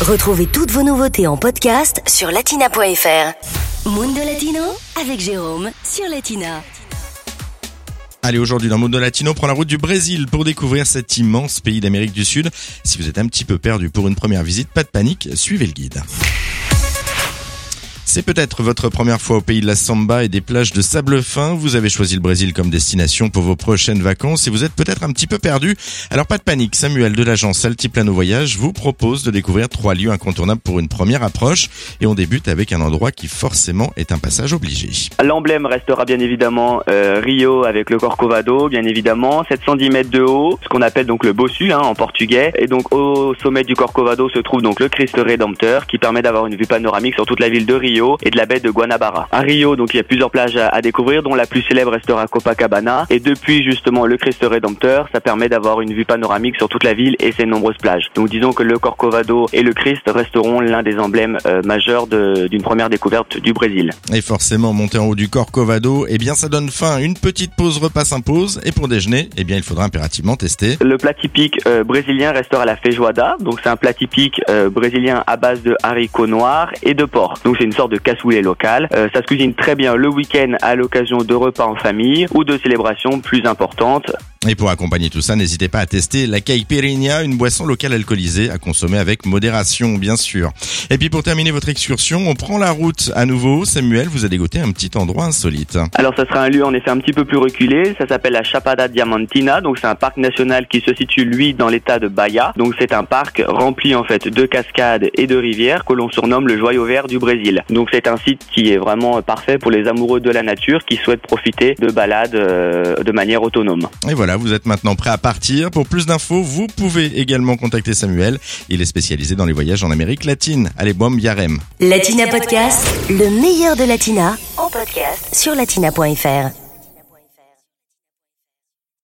Retrouvez toutes vos nouveautés en podcast sur latina.fr. Mundo Latino avec Jérôme sur Latina. Allez, aujourd'hui dans Mundo Latino, prend la route du Brésil pour découvrir cet immense pays d'Amérique du Sud. Si vous êtes un petit peu perdu pour une première visite, pas de panique, suivez le guide. C'est peut-être votre première fois au pays de la samba et des plages de sable fin. Vous avez choisi le Brésil comme destination pour vos prochaines vacances et vous êtes peut-être un petit peu perdu. Alors pas de panique, Samuel de l'agence Altiplano Voyage vous propose de découvrir trois lieux incontournables pour une première approche et on débute avec un endroit qui forcément est un passage obligé. L'emblème restera bien évidemment euh, Rio avec le Corcovado, bien évidemment, 710 mètres de haut, ce qu'on appelle donc le Bossu hein, en portugais. Et donc au sommet du Corcovado se trouve donc le Christ Rédempteur qui permet d'avoir une vue panoramique sur toute la ville de Rio et de la baie de Guanabara. À Rio, donc il y a plusieurs plages à, découvrir, dont la plus célèbre restera Copacabana. Et depuis justement le Christ Rédempteur, ça permet d'avoir une vue panoramique sur toute la ville et ses nombreuses plages. Donc disons que le Corcovado et le Christ resteront l'un des emblèmes euh, majeurs d'une première découverte du Brésil. Et forcément, monter en haut du Corcovado, eh bien ça donne faim. Une petite pause repas s'impose. Et pour déjeuner, eh bien il faudra impérativement tester. Le plat typique euh, brésilien restera la feijoada. Donc c'est un plat typique euh, brésilien à base de haricots noirs et de porc. Donc c'est une de cassoulet local. Euh, ça se cuisine très bien le week-end à l'occasion de repas en famille ou de célébrations plus importantes. Et pour accompagner tout ça, n'hésitez pas à tester la caipirinha, une boisson locale alcoolisée à consommer avec modération, bien sûr. Et puis pour terminer votre excursion, on prend la route à nouveau. Samuel vous a dégoté un petit endroit insolite. Alors ça sera un lieu en effet un petit peu plus reculé. Ça s'appelle la Chapada Diamantina. Donc c'est un parc national qui se situe lui dans l'état de Bahia. Donc c'est un parc rempli en fait de cascades et de rivières que l'on surnomme le joyau vert du Brésil. Donc c'est un site qui est vraiment parfait pour les amoureux de la nature qui souhaitent profiter de balades euh, de manière autonome. Et voilà vous êtes maintenant prêt à partir. Pour plus d'infos, vous pouvez également contacter Samuel. Il est spécialisé dans les voyages en Amérique latine. Allez, bom, yarem. Latina Podcast, le meilleur de Latina, en podcast sur latina.fr.